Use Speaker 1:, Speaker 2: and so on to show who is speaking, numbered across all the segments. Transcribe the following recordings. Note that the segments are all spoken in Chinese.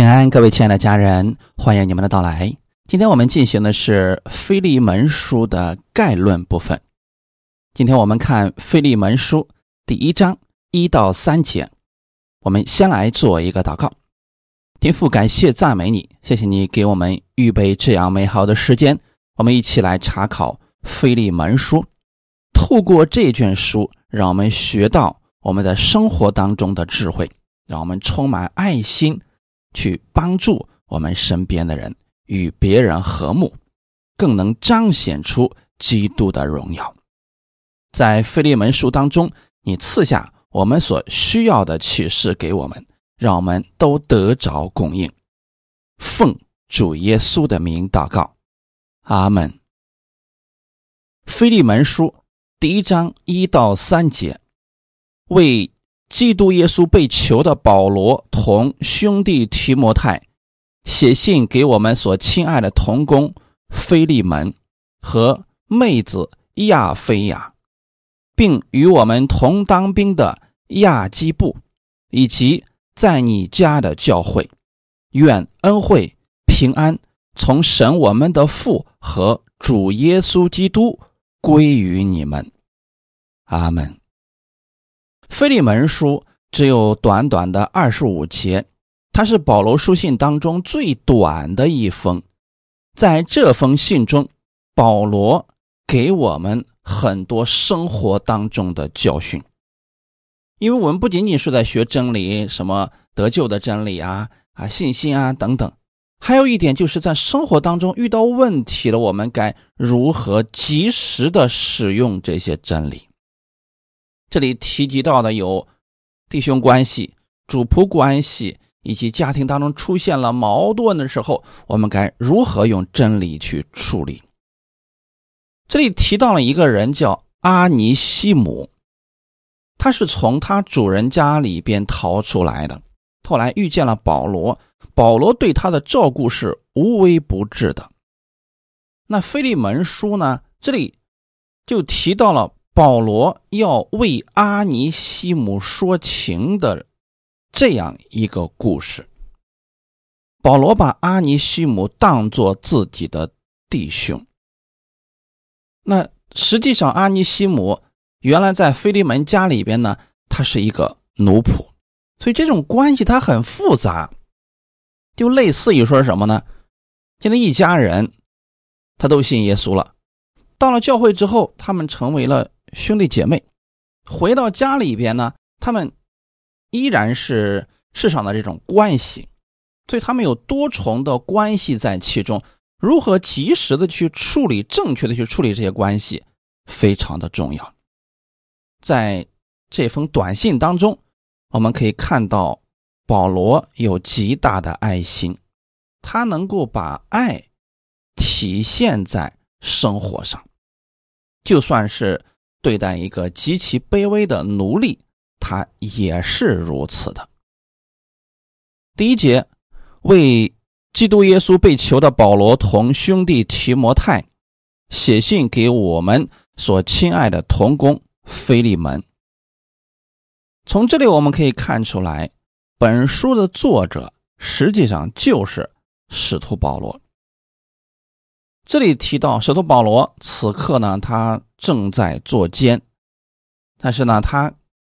Speaker 1: 平安，各位亲爱的家人，欢迎你们的到来。今天我们进行的是《腓利门书》的概论部分。今天我们看《腓利门书》第一章一到三节。我们先来做一个祷告，天父，感谢赞美你，谢谢你给我们预备这样美好的时间，我们一起来查考《腓利门书》。透过这卷书，让我们学到我们在生活当中的智慧，让我们充满爱心。去帮助我们身边的人与别人和睦，更能彰显出基督的荣耀。在腓利门书当中，你赐下我们所需要的启示给我们，让我们都得着供应。奉主耶稣的名祷告，阿门。腓利门书第一章一到三节，为。基督耶稣被囚的保罗同兄弟提摩太写信给我们所亲爱的同工菲利门和妹子亚菲亚，并与我们同当兵的亚基布，以及在你家的教会，愿恩惠平安从神我们的父和主耶稣基督归于你们。阿门。腓利门书只有短短的二十五节，它是保罗书信当中最短的一封。在这封信中，保罗给我们很多生活当中的教训。因为我们不仅仅是在学真理，什么得救的真理啊、啊信心啊等等，还有一点就是在生活当中遇到问题了，我们该如何及时的使用这些真理。这里提及到的有弟兄关系、主仆关系，以及家庭当中出现了矛盾的时候，我们该如何用真理去处理？这里提到了一个人叫阿尼西姆，他是从他主人家里边逃出来的，后来遇见了保罗，保罗对他的照顾是无微不至的。那腓利门书呢？这里就提到了。保罗要为阿尼西姆说情的这样一个故事。保罗把阿尼西姆当作自己的弟兄。那实际上，阿尼西姆原来在菲利门家里边呢，他是一个奴仆，所以这种关系他很复杂，就类似于说什么呢？现在一家人他都信耶稣了，到了教会之后，他们成为了。兄弟姐妹回到家里边呢，他们依然是世上的这种关系，所以他们有多重的关系在其中。如何及时的去处理、正确的去处理这些关系，非常的重要。在这封短信当中，我们可以看到保罗有极大的爱心，他能够把爱体现在生活上，就算是。对待一个极其卑微的奴隶，他也是如此的。第一节，为基督耶稣被囚的保罗同兄弟提摩太写信给我们所亲爱的同工菲利门。从这里我们可以看出来，本书的作者实际上就是使徒保罗。这里提到使徒保罗，此刻呢，他正在坐监，但是呢，他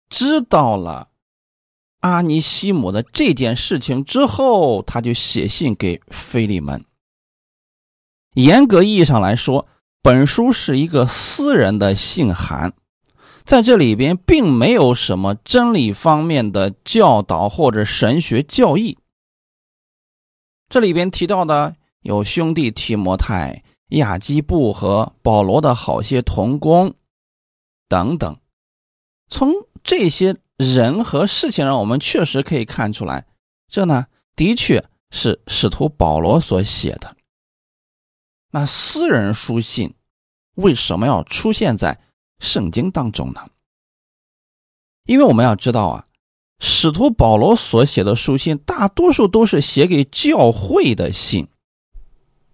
Speaker 1: 知道了阿尼西姆的这件事情之后，他就写信给菲利门。严格意义上来说，本书是一个私人的信函，在这里边并没有什么真理方面的教导或者神学教义。这里边提到的。有兄弟提摩太、亚基布和保罗的好些同工等等，从这些人和事情上，我们确实可以看出来，这呢的确是使徒保罗所写的。那私人书信为什么要出现在圣经当中呢？因为我们要知道啊，使徒保罗所写的书信大多数都是写给教会的信。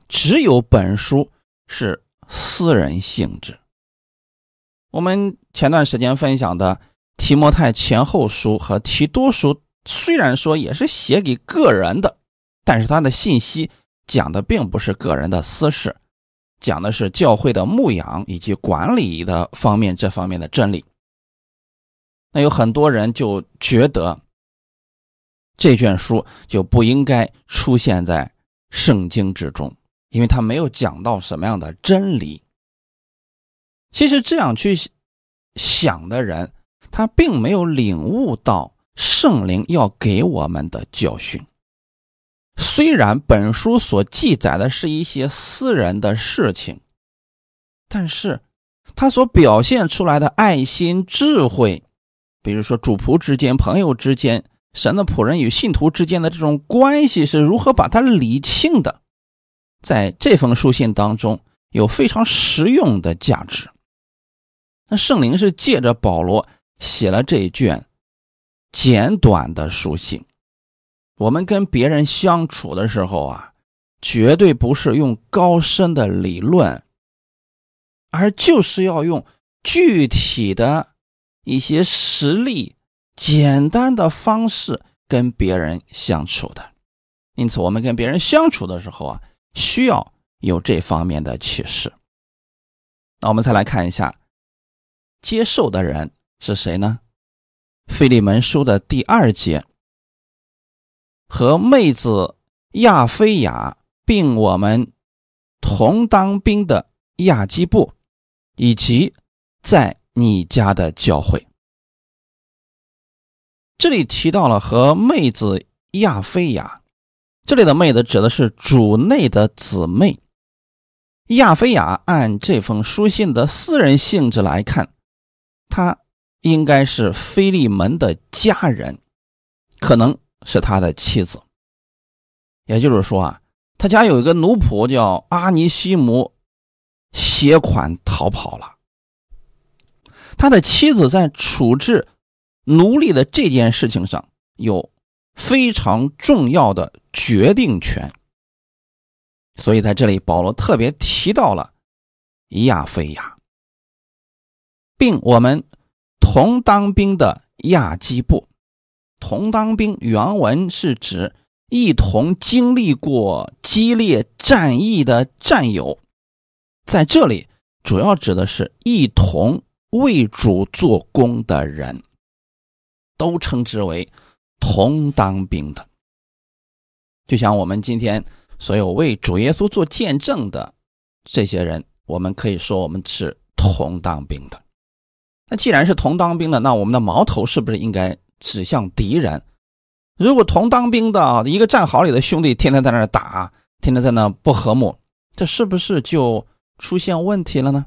Speaker 1: 只有本书是私人性质。我们前段时间分享的提摩太前后书和提多书，虽然说也是写给个人的，但是他的信息讲的并不是个人的私事，讲的是教会的牧养以及管理的方面这方面的真理。那有很多人就觉得这卷书就不应该出现在圣经之中，因为他没有讲到什么样的真理。其实这样去想的人，他并没有领悟到圣灵要给我们的教训。虽然本书所记载的是一些私人的事情，但是他所表现出来的爱心、智慧。比如说，主仆之间、朋友之间、神的仆人与信徒之间的这种关系是如何把它理清的？在这封书信当中，有非常实用的价值。那圣灵是借着保罗写了这一卷简短的书信。我们跟别人相处的时候啊，绝对不是用高深的理论，而就是要用具体的。一些实例、简单的方式跟别人相处的，因此我们跟别人相处的时候啊，需要有这方面的启示。那我们再来看一下，接受的人是谁呢？费利门书的第二节，和妹子亚菲亚并我们同当兵的亚基布，以及在。你家的教会，这里提到了和妹子亚菲亚，这里的妹子指的是主内的姊妹。亚菲亚按这封书信的私人性质来看，她应该是菲利门的家人，可能是他的妻子。也就是说啊，他家有一个奴仆叫阿尼西姆，携款逃跑了。他的妻子在处置奴隶的这件事情上有非常重要的决定权，所以在这里保罗特别提到了亚非亚，并我们同当兵的亚基布。同当兵原文是指一同经历过激烈战役的战友，在这里主要指的是一同。为主做工的人，都称之为同当兵的。就像我们今天所有为主耶稣做见证的这些人，我们可以说我们是同当兵的。那既然是同当兵的，那我们的矛头是不是应该指向敌人？如果同当兵的一个战壕里的兄弟天天在那打，天天在那不和睦，这是不是就出现问题了呢？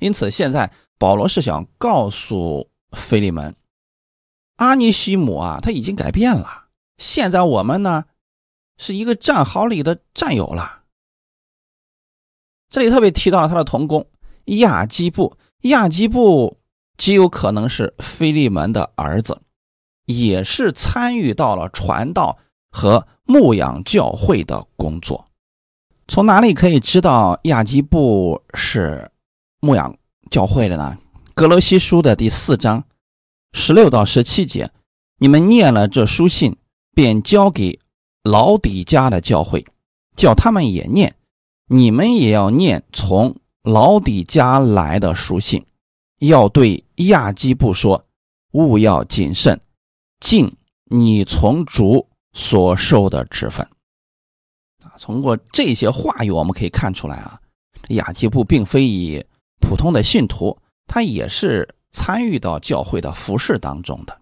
Speaker 1: 因此，现在保罗是想告诉菲利门，阿尼西姆啊，他已经改变了。现在我们呢，是一个战壕里的战友了。这里特别提到了他的同工亚基布，亚基布极有可能是菲利门的儿子，也是参与到了传道和牧养教会的工作。从哪里可以知道亚基布是？牧养教会的呢，《格罗西书》的第四章十六到十七节，你们念了这书信，便交给老底家的教会，叫他们也念，你们也要念从老底家来的书信，要对亚基布说，勿要谨慎，尽你从主所受的职分。啊，通过这些话语，我们可以看出来啊，亚基布并非以。普通的信徒，他也是参与到教会的服饰当中的。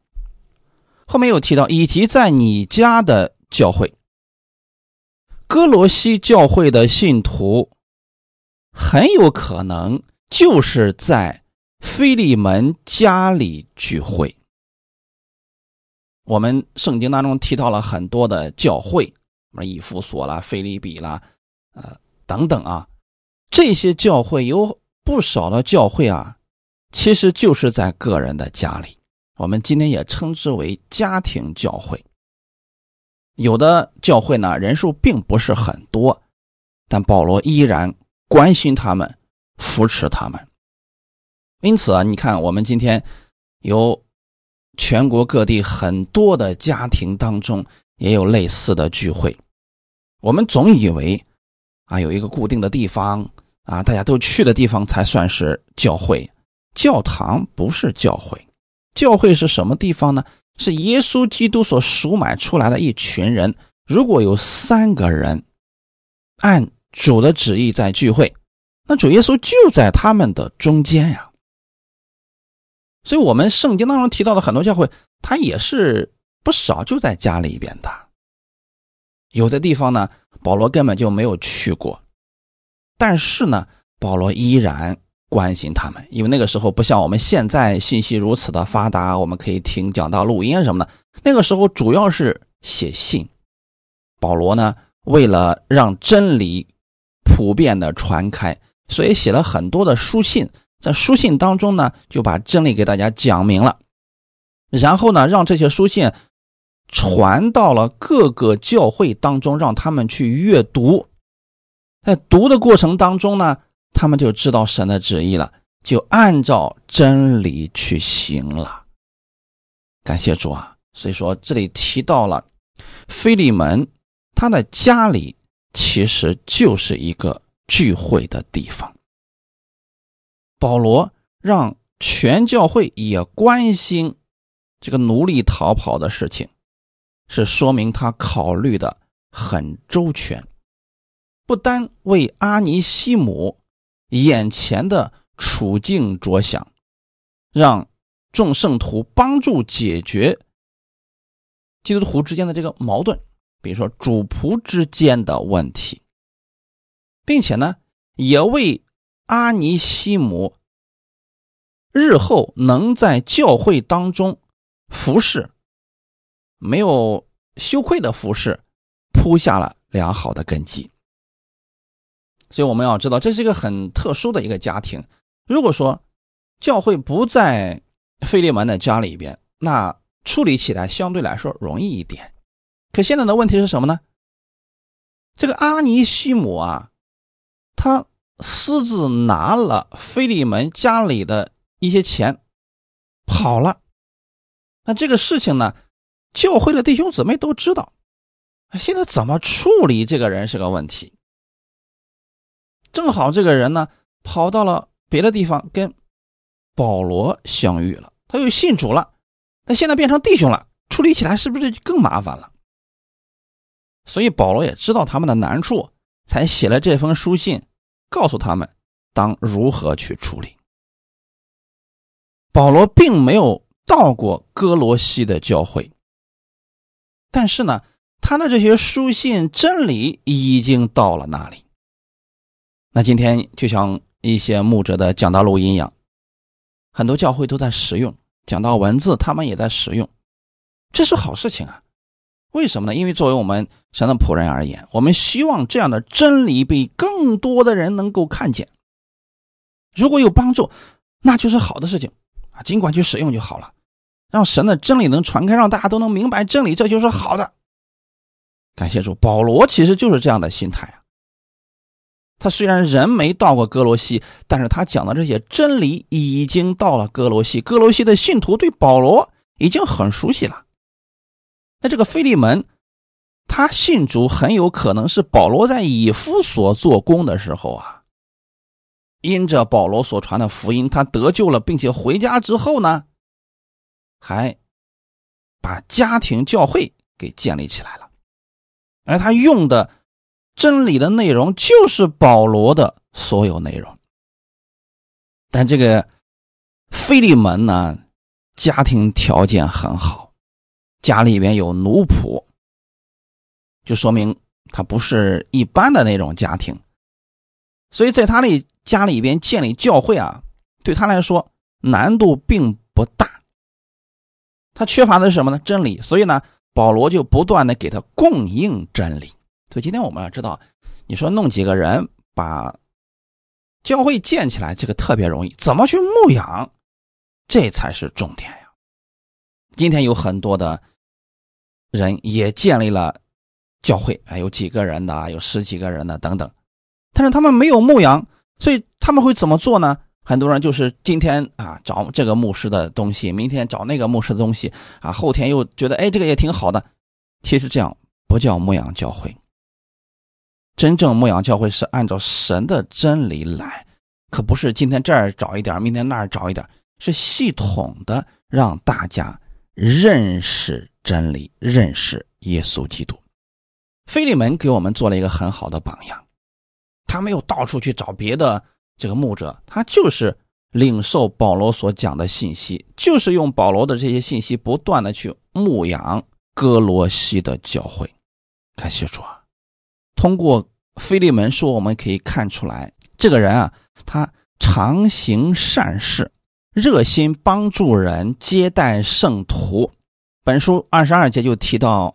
Speaker 1: 后面又提到，以及在你家的教会，哥罗西教会的信徒，很有可能就是在菲利门家里聚会。我们圣经当中提到了很多的教会，什么以弗所啦、菲利比啦，呃等等啊，这些教会有。不少的教会啊，其实就是在个人的家里。我们今天也称之为家庭教会。有的教会呢，人数并不是很多，但保罗依然关心他们，扶持他们。因此啊，你看，我们今天有全国各地很多的家庭当中，也有类似的聚会。我们总以为啊，有一个固定的地方啊，大家都去的地方才算是教会。教堂不是教会，教会是什么地方呢？是耶稣基督所赎买出来的一群人。如果有三个人按主的旨意在聚会，那主耶稣就在他们的中间呀。所以，我们圣经当中提到的很多教会，它也是不少就在家里边的。有的地方呢，保罗根本就没有去过，但是呢，保罗依然关心他们，因为那个时候不像我们现在信息如此的发达，我们可以听讲道、录音什么的。那个时候主要是写信。保罗呢，为了让真理普遍的传开，所以写了很多的书信。在书信当中呢，就把真理给大家讲明了，然后呢，让这些书信传到了各个教会当中，让他们去阅读。在读的过程当中呢，他们就知道神的旨意了，就按照真理去行了。感谢主啊！所以说这里提到了菲利门，他的家里其实就是一个聚会的地方。保罗让全教会也关心这个奴隶逃跑的事情，是说明他考虑的很周全，不单为阿尼西姆眼前的处境着想，让众圣徒帮助解决基督徒之间的这个矛盾，比如说主仆之间的问题，并且呢，也为。阿尼西姆日后能在教会当中服侍，没有羞愧的服侍，铺下了良好的根基。所以我们要知道，这是一个很特殊的一个家庭。如果说教会不在费利门的家里边，那处理起来相对来说容易一点。可现在的问题是什么呢？这个阿尼西姆啊，他。私自拿了菲利门家里的一些钱，跑了。那这个事情呢，教会的弟兄姊妹都知道。现在怎么处理这个人是个问题。正好这个人呢，跑到了别的地方，跟保罗相遇了，他又信主了。那现在变成弟兄了，处理起来是不是就更麻烦了？所以保罗也知道他们的难处，才写了这封书信。告诉他们当如何去处理。保罗并没有到过哥罗西的教会，但是呢，他的这些书信真理已经到了那里。那今天就像一些牧者的讲道录音一样，很多教会都在使用讲道文字，他们也在使用，这是好事情啊。为什么呢？因为作为我们神的仆人而言，我们希望这样的真理被更多的人能够看见。如果有帮助，那就是好的事情啊，尽管去使用就好了。让神的真理能传开，让大家都能明白真理，这就是好的。感谢主，保罗其实就是这样的心态啊。他虽然人没到过哥罗西，但是他讲的这些真理已经到了哥罗西，哥罗西的信徒对保罗已经很熟悉了。那这个菲利门，他信主很有可能是保罗在以弗所做工的时候啊，因着保罗所传的福音，他得救了，并且回家之后呢，还把家庭教会给建立起来了，而他用的真理的内容就是保罗的所有内容。但这个菲利门呢，家庭条件很好。家里边有奴仆，就说明他不是一般的那种家庭，所以在他的家里边建立教会啊，对他来说难度并不大。他缺乏的是什么呢？真理。所以呢，保罗就不断的给他供应真理。所以今天我们要知道，你说弄几个人把教会建起来，这个特别容易，怎么去牧养，这才是重点呀。今天有很多的。人也建立了教会，啊，有几个人的，有十几个人的等等，但是他们没有牧羊，所以他们会怎么做呢？很多人就是今天啊找这个牧师的东西，明天找那个牧师的东西，啊后天又觉得哎这个也挺好的，其实这样不叫牧养教会。真正牧养教会是按照神的真理来，可不是今天这儿找一点，明天那儿找一点，是系统的让大家认识真理，认识耶稣基督。菲利门给我们做了一个很好的榜样，他没有到处去找别的这个牧者，他就是领受保罗所讲的信息，就是用保罗的这些信息不断的去牧养哥罗西的教会。感谢主啊！通过菲利门书，我们可以看出来，这个人啊，他常行善事，热心帮助人，接待圣徒。本书二十二节就提到，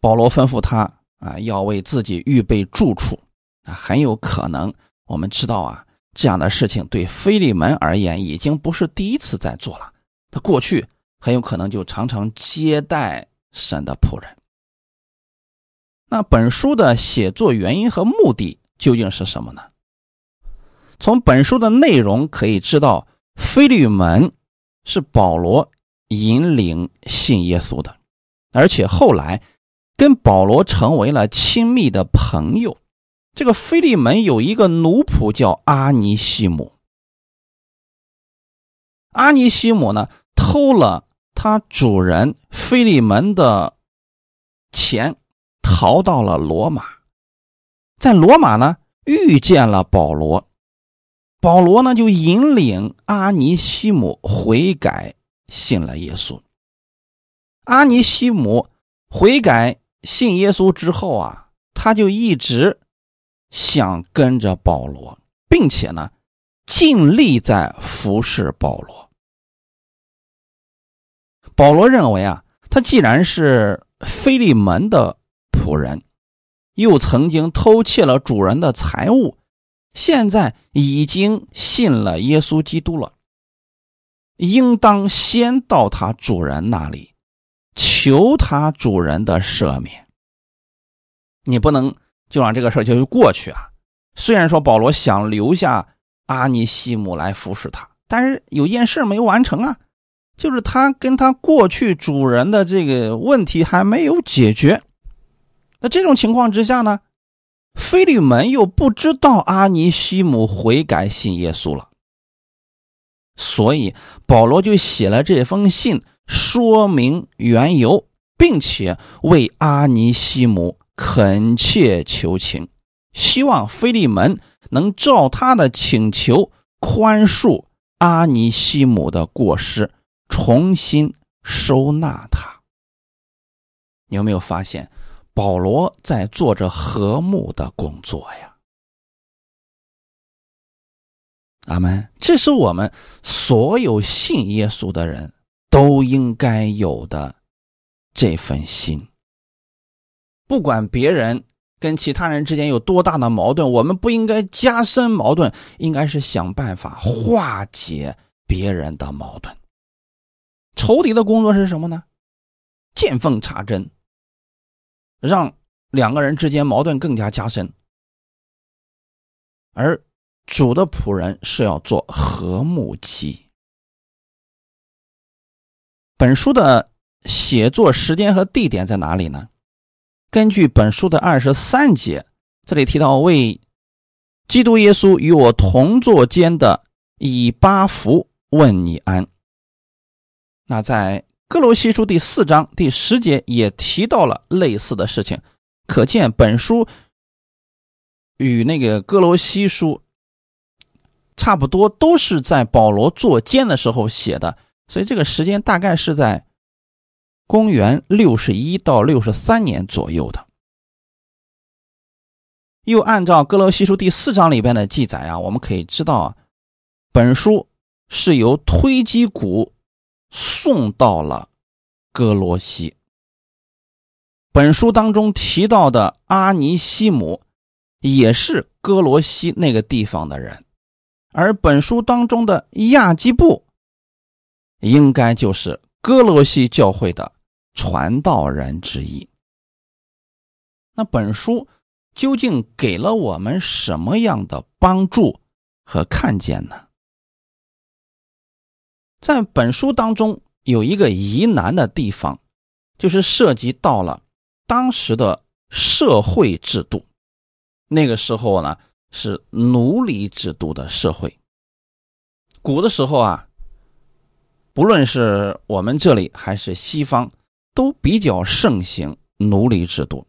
Speaker 1: 保罗吩咐他啊，要为自己预备住处啊，很有可能我们知道啊，这样的事情对菲利门而言已经不是第一次在做了，他过去很有可能就常常接待神的仆人。那本书的写作原因和目的究竟是什么呢？从本书的内容可以知道，菲利门是保罗引领信耶稣的，而且后来跟保罗成为了亲密的朋友。这个菲利门有一个奴仆叫阿尼西姆，阿尼西姆呢偷了他主人菲利门的钱。逃到了罗马，在罗马呢遇见了保罗，保罗呢就引领阿尼西姆悔改，信了耶稣。阿尼西姆悔改信耶稣之后啊，他就一直想跟着保罗，并且呢尽力在服侍保罗。保罗认为啊，他既然是菲利门的。仆人又曾经偷窃了主人的财物，现在已经信了耶稣基督了，应当先到他主人那里，求他主人的赦免。你不能就让这个事儿就过去啊！虽然说保罗想留下阿尼西姆来服侍他，但是有件事没完成啊，就是他跟他过去主人的这个问题还没有解决。那这种情况之下呢，菲利门又不知道阿尼西姆悔改信耶稣了，所以保罗就写了这封信，说明缘由，并且为阿尼西姆恳切求情，希望菲利门能照他的请求宽恕阿尼西姆的过失，重新收纳他。你有没有发现？保罗在做着和睦的工作呀，阿门。这是我们所有信耶稣的人都应该有的这份心。不管别人跟其他人之间有多大的矛盾，我们不应该加深矛盾，应该是想办法化解别人的矛盾。仇敌的工作是什么呢？见缝插针。让两个人之间矛盾更加加深，而主的仆人是要做和睦期。本书的写作时间和地点在哪里呢？根据本书的二十三节，这里提到为基督耶稣与我同坐间的以巴弗问你安。那在。哥罗西书第四章第十节也提到了类似的事情，可见本书与那个哥罗西书差不多，都是在保罗坐监的时候写的，所以这个时间大概是在公元六十一到六十三年左右的。又按照哥罗西书第四章里边的记载啊，我们可以知道啊，本书是由推基谷。送到了哥罗西。本书当中提到的阿尼西姆，也是哥罗西那个地方的人，而本书当中的亚基布，应该就是哥罗西教会的传道人之一。那本书究竟给了我们什么样的帮助和看见呢？在本书当中有一个疑难的地方，就是涉及到了当时的社会制度。那个时候呢，是奴隶制度的社会。古的时候啊，不论是我们这里还是西方，都比较盛行奴隶制度。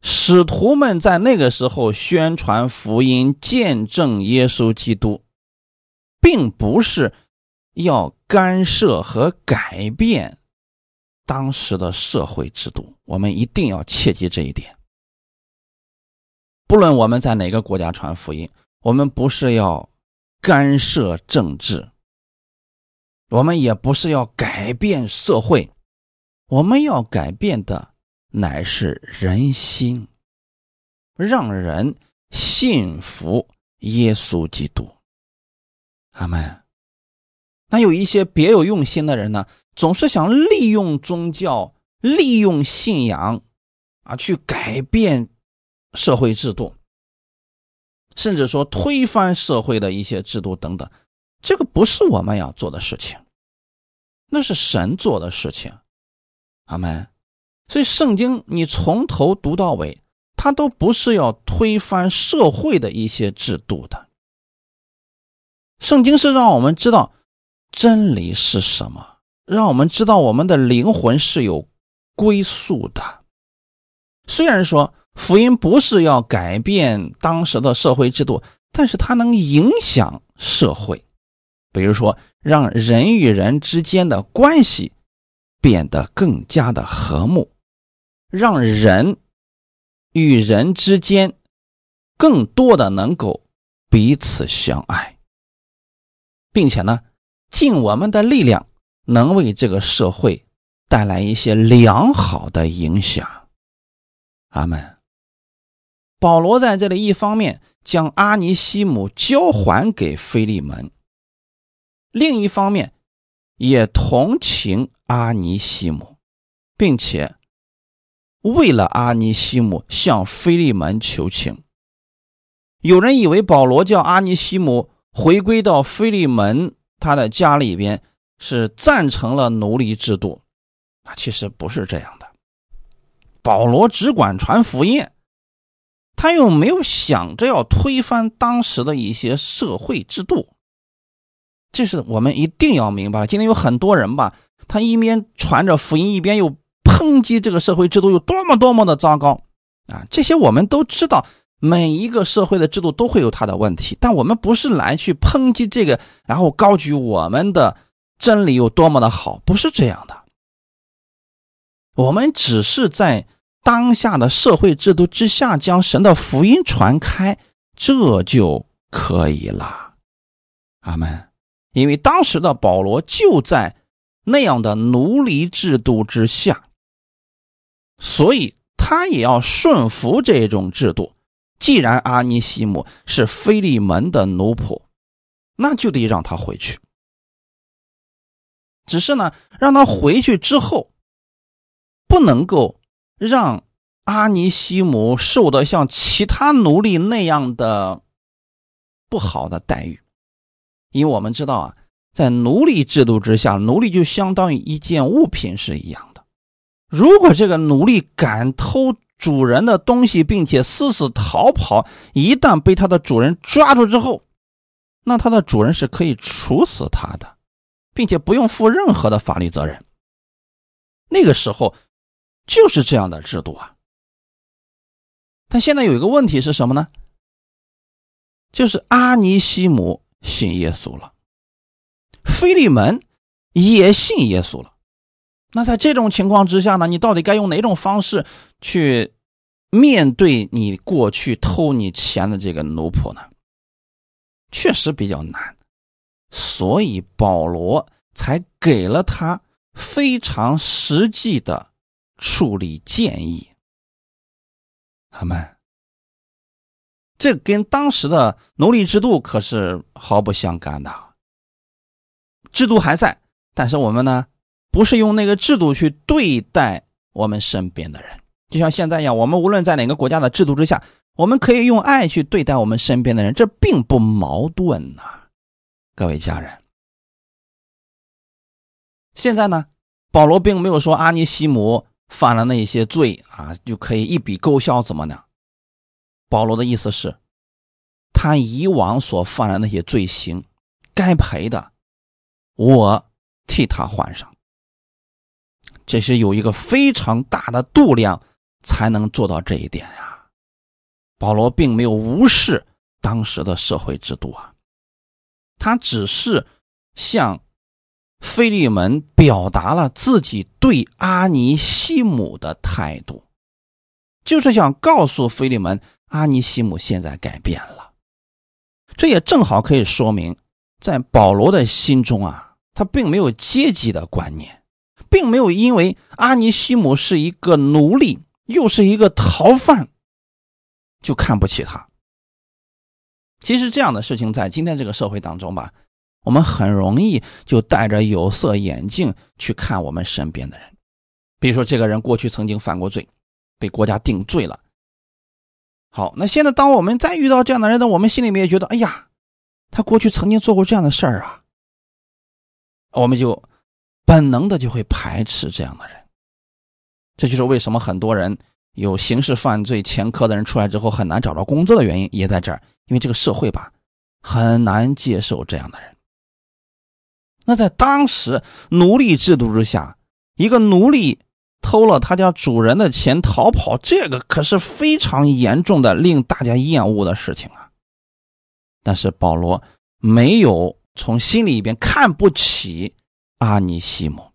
Speaker 1: 使徒们在那个时候宣传福音、见证耶稣基督，并不是要干涉和改变当时的社会制度。我们一定要切记这一点。不论我们在哪个国家传福音，我们不是要。干涉政治，我们也不是要改变社会，我们要改变的乃是人心，让人信服耶稣基督。阿门。那有一些别有用心的人呢，总是想利用宗教、利用信仰啊，去改变社会制度。甚至说推翻社会的一些制度等等，这个不是我们要做的事情，那是神做的事情，阿门。所以圣经你从头读到尾，它都不是要推翻社会的一些制度的。圣经是让我们知道真理是什么，让我们知道我们的灵魂是有归宿的。虽然说。福音不是要改变当时的社会制度，但是它能影响社会，比如说让人与人之间的关系变得更加的和睦，让人与人之间更多的能够彼此相爱，并且呢，尽我们的力量，能为这个社会带来一些良好的影响。阿门。保罗在这里一方面将阿尼西姆交还给菲利门，另一方面也同情阿尼西姆，并且为了阿尼西姆向菲利门求情。有人以为保罗叫阿尼西姆回归到菲利门他的家里边是赞成了奴隶制度，啊，其实不是这样的。保罗只管传福音。他又没有想着要推翻当时的一些社会制度，这是我们一定要明白。今天有很多人吧，他一边传着福音，一边又抨击这个社会制度有多么多么的糟糕啊！这些我们都知道，每一个社会的制度都会有它的问题，但我们不是来去抨击这个，然后高举我们的真理有多么的好，不是这样的。我们只是在。当下的社会制度之下，将神的福音传开，这就可以了。阿门。因为当时的保罗就在那样的奴隶制度之下，所以他也要顺服这种制度。既然阿尼西姆是菲利门的奴仆，那就得让他回去。只是呢，让他回去之后，不能够。让阿尼西姆受到像其他奴隶那样的不好的待遇，因为我们知道啊，在奴隶制度之下，奴隶就相当于一件物品是一样的。如果这个奴隶敢偷主人的东西，并且私自逃跑，一旦被他的主人抓住之后，那他的主人是可以处死他的，并且不用负任何的法律责任。那个时候。就是这样的制度啊，但现在有一个问题是什么呢？就是阿尼西姆信耶稣了，菲利门也信耶稣了。那在这种情况之下呢，你到底该用哪种方式去面对你过去偷你钱的这个奴仆呢？确实比较难，所以保罗才给了他非常实际的。处理建议，他们这跟当时的奴隶制度可是毫不相干的。制度还在，但是我们呢，不是用那个制度去对待我们身边的人，就像现在一样，我们无论在哪个国家的制度之下，我们可以用爱去对待我们身边的人，这并不矛盾呐，各位家人。现在呢，保罗并没有说阿尼西姆。犯了那些罪啊，就可以一笔勾销，怎么呢？保罗的意思是，他以往所犯的那些罪行，该赔的，我替他还上。这是有一个非常大的度量才能做到这一点呀。保罗并没有无视当时的社会制度啊，他只是向菲利门表达了自己对阿尼西姆的态度，就是想告诉菲利门，阿尼西姆现在改变了。这也正好可以说明，在保罗的心中啊，他并没有阶级的观念。并没有因为阿尼西姆是一个奴隶，又是一个逃犯，就看不起他。其实这样的事情在今天这个社会当中吧，我们很容易就戴着有色眼镜去看我们身边的人。比如说，这个人过去曾经犯过罪，被国家定罪了。好，那现在当我们再遇到这样的人呢，我们心里面也觉得，哎呀，他过去曾经做过这样的事儿啊，我们就。本能的就会排斥这样的人，这就是为什么很多人有刑事犯罪前科的人出来之后很难找到工作的原因，也在这儿。因为这个社会吧，很难接受这样的人。那在当时奴隶制度之下，一个奴隶偷了他家主人的钱逃跑，这个可是非常严重的令大家厌恶的事情啊。但是保罗没有从心里边看不起。阿尼西姆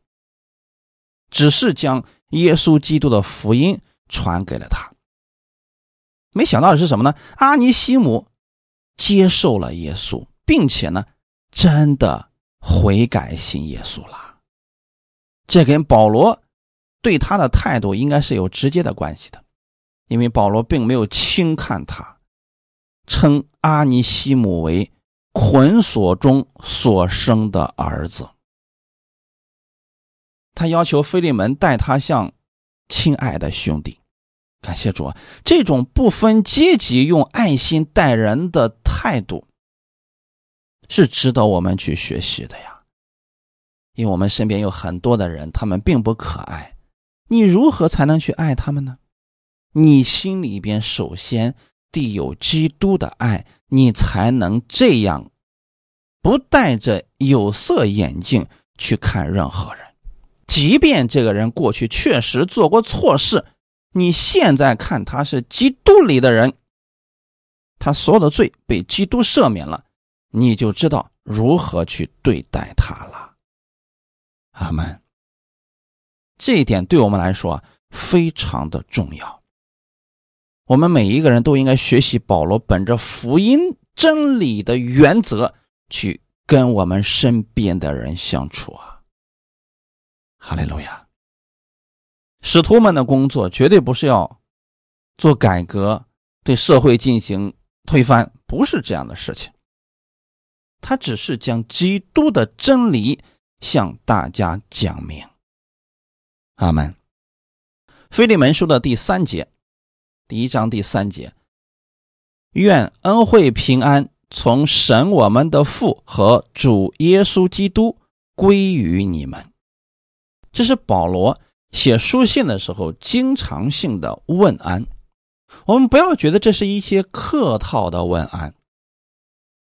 Speaker 1: 只是将耶稣基督的福音传给了他，没想到的是什么呢？阿尼西姆接受了耶稣，并且呢，真的悔改信耶稣了。这跟保罗对他的态度应该是有直接的关系的，因为保罗并没有轻看他，称阿尼西姆为捆锁中所生的儿子。他要求菲利门待他像亲爱的兄弟，感谢主！这种不分阶级、用爱心待人的态度，是值得我们去学习的呀。因为我们身边有很多的人，他们并不可爱，你如何才能去爱他们呢？你心里边首先得有基督的爱，你才能这样，不戴着有色眼镜去看任何人。即便这个人过去确实做过错事，你现在看他是基督里的人，他所有的罪被基督赦免了，你就知道如何去对待他了。阿门。这一点对我们来说非常的重要。我们每一个人都应该学习保罗本着福音真理的原则去跟我们身边的人相处啊。哈利路亚！使徒们的工作绝对不是要做改革，对社会进行推翻，不是这样的事情。他只是将基督的真理向大家讲明。阿门。腓利门书的第三节，第一章第三节：愿恩惠平安从神我们的父和主耶稣基督归于你们。这是保罗写书信的时候经常性的问安，我们不要觉得这是一些客套的问安。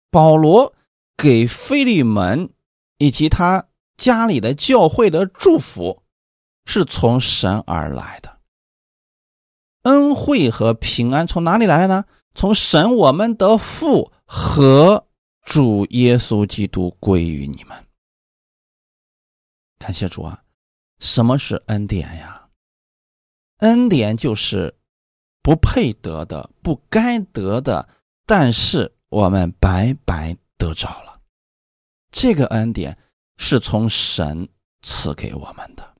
Speaker 1: 保罗给菲利门以及他家里的教会的祝福，是从神而来的。恩惠和平安从哪里来的呢？从神我们的父和主耶稣基督归于你们。感谢主啊！什么是恩典呀？恩典就是不配得的、不该得的，但是我们白白得着了。这个恩典是从神赐给我们的。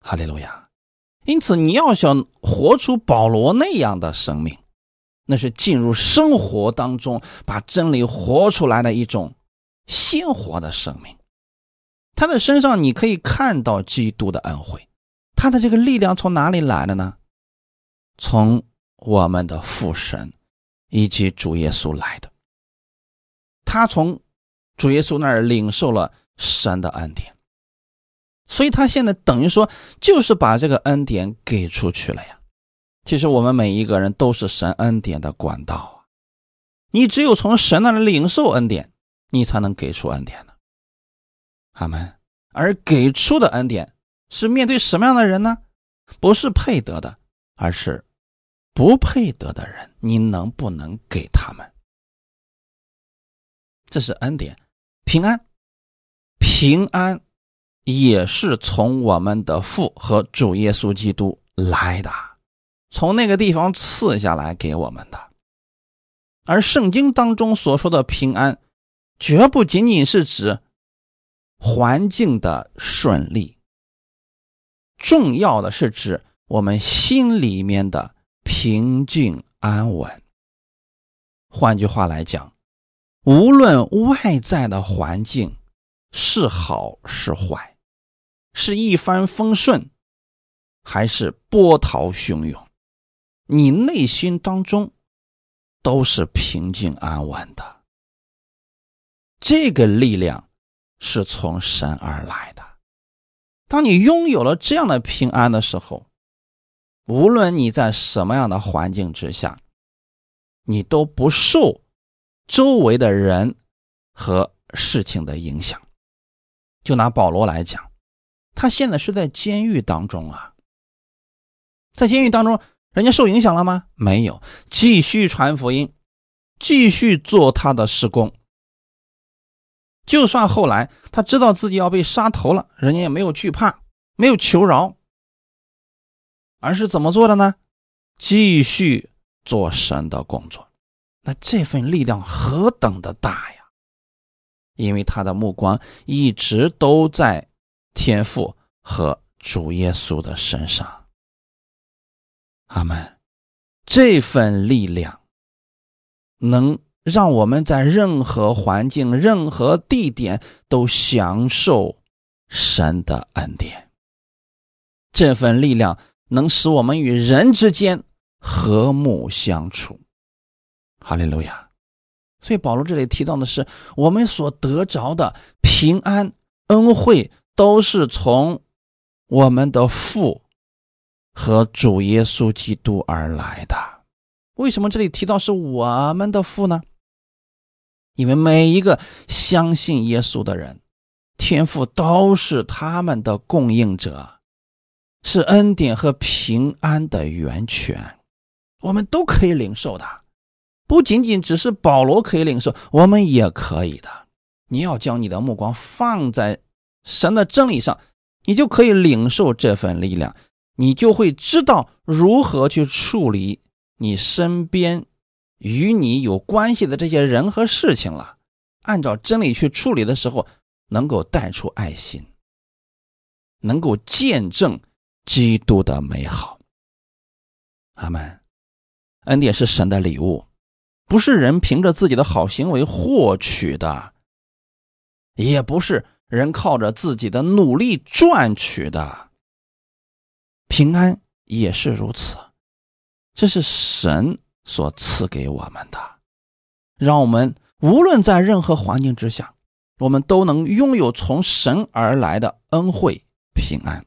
Speaker 1: 哈利路亚！因此，你要想活出保罗那样的生命，那是进入生活当中，把真理活出来的一种鲜活的生命。他的身上，你可以看到基督的恩惠，他的这个力量从哪里来的呢？从我们的父神以及主耶稣来的。他从主耶稣那儿领受了神的恩典，所以他现在等于说就是把这个恩典给出去了呀。其实我们每一个人都是神恩典的管道啊，你只有从神那里领受恩典，你才能给出恩典呢。阿门。而给出的恩典是面对什么样的人呢？不是配得的，而是不配得的人，你能不能给他们？这是恩典，平安，平安也是从我们的父和主耶稣基督来的，从那个地方赐下来给我们的。而圣经当中所说的平安，绝不仅仅是指环境的顺利，重要的是指我们心里面的平静安稳。换句话来讲。无论外在的环境是好是坏，是一帆风顺，还是波涛汹涌，你内心当中都是平静安稳的。这个力量是从神而来的。当你拥有了这样的平安的时候，无论你在什么样的环境之下，你都不受。周围的人和事情的影响，就拿保罗来讲，他现在是在监狱当中啊，在监狱当中，人家受影响了吗？没有，继续传福音，继续做他的施工。就算后来他知道自己要被杀头了，人家也没有惧怕，没有求饶，而是怎么做的呢？继续做神的工作。那这份力量何等的大呀！因为他的目光一直都在天父和主耶稣的身上。阿门。这份力量能让我们在任何环境、任何地点都享受神的恩典。这份力量能使我们与人之间和睦相处。哈利路亚！所以保罗这里提到的是，我们所得着的平安恩惠，都是从我们的父和主耶稣基督而来的。为什么这里提到是我们的父呢？因为每一个相信耶稣的人，天父都是他们的供应者，是恩典和平安的源泉，我们都可以领受的。不仅仅只是保罗可以领受，我们也可以的。你要将你的目光放在神的真理上，你就可以领受这份力量，你就会知道如何去处理你身边与你有关系的这些人和事情了。按照真理去处理的时候，能够带出爱心，能够见证基督的美好。阿门。恩典是神的礼物。不是人凭着自己的好行为获取的，也不是人靠着自己的努力赚取的。平安也是如此，这是神所赐给我们的，让我们无论在任何环境之下，我们都能拥有从神而来的恩惠平安。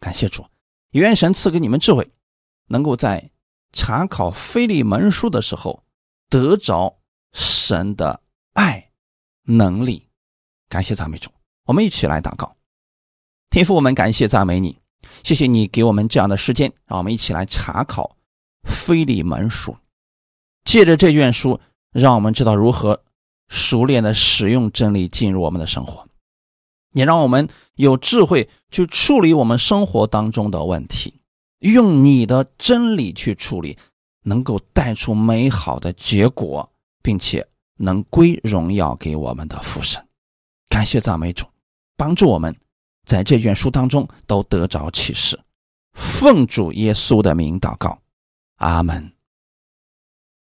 Speaker 1: 感谢主，愿神赐给你们智慧，能够在。查考腓利门书的时候，得着神的爱能力，感谢赞美主。我们一起来祷告，天父，我们感谢赞美你，谢谢你给我们这样的时间，让我们一起来查考腓利门书。借着这卷书，让我们知道如何熟练的使用真理进入我们的生活，也让我们有智慧去处理我们生活当中的问题。用你的真理去处理，能够带出美好的结果，并且能归荣耀给我们的父神。感谢赞美主，帮助我们在这卷书当中都得着启示。奉主耶稣的名祷告，阿门。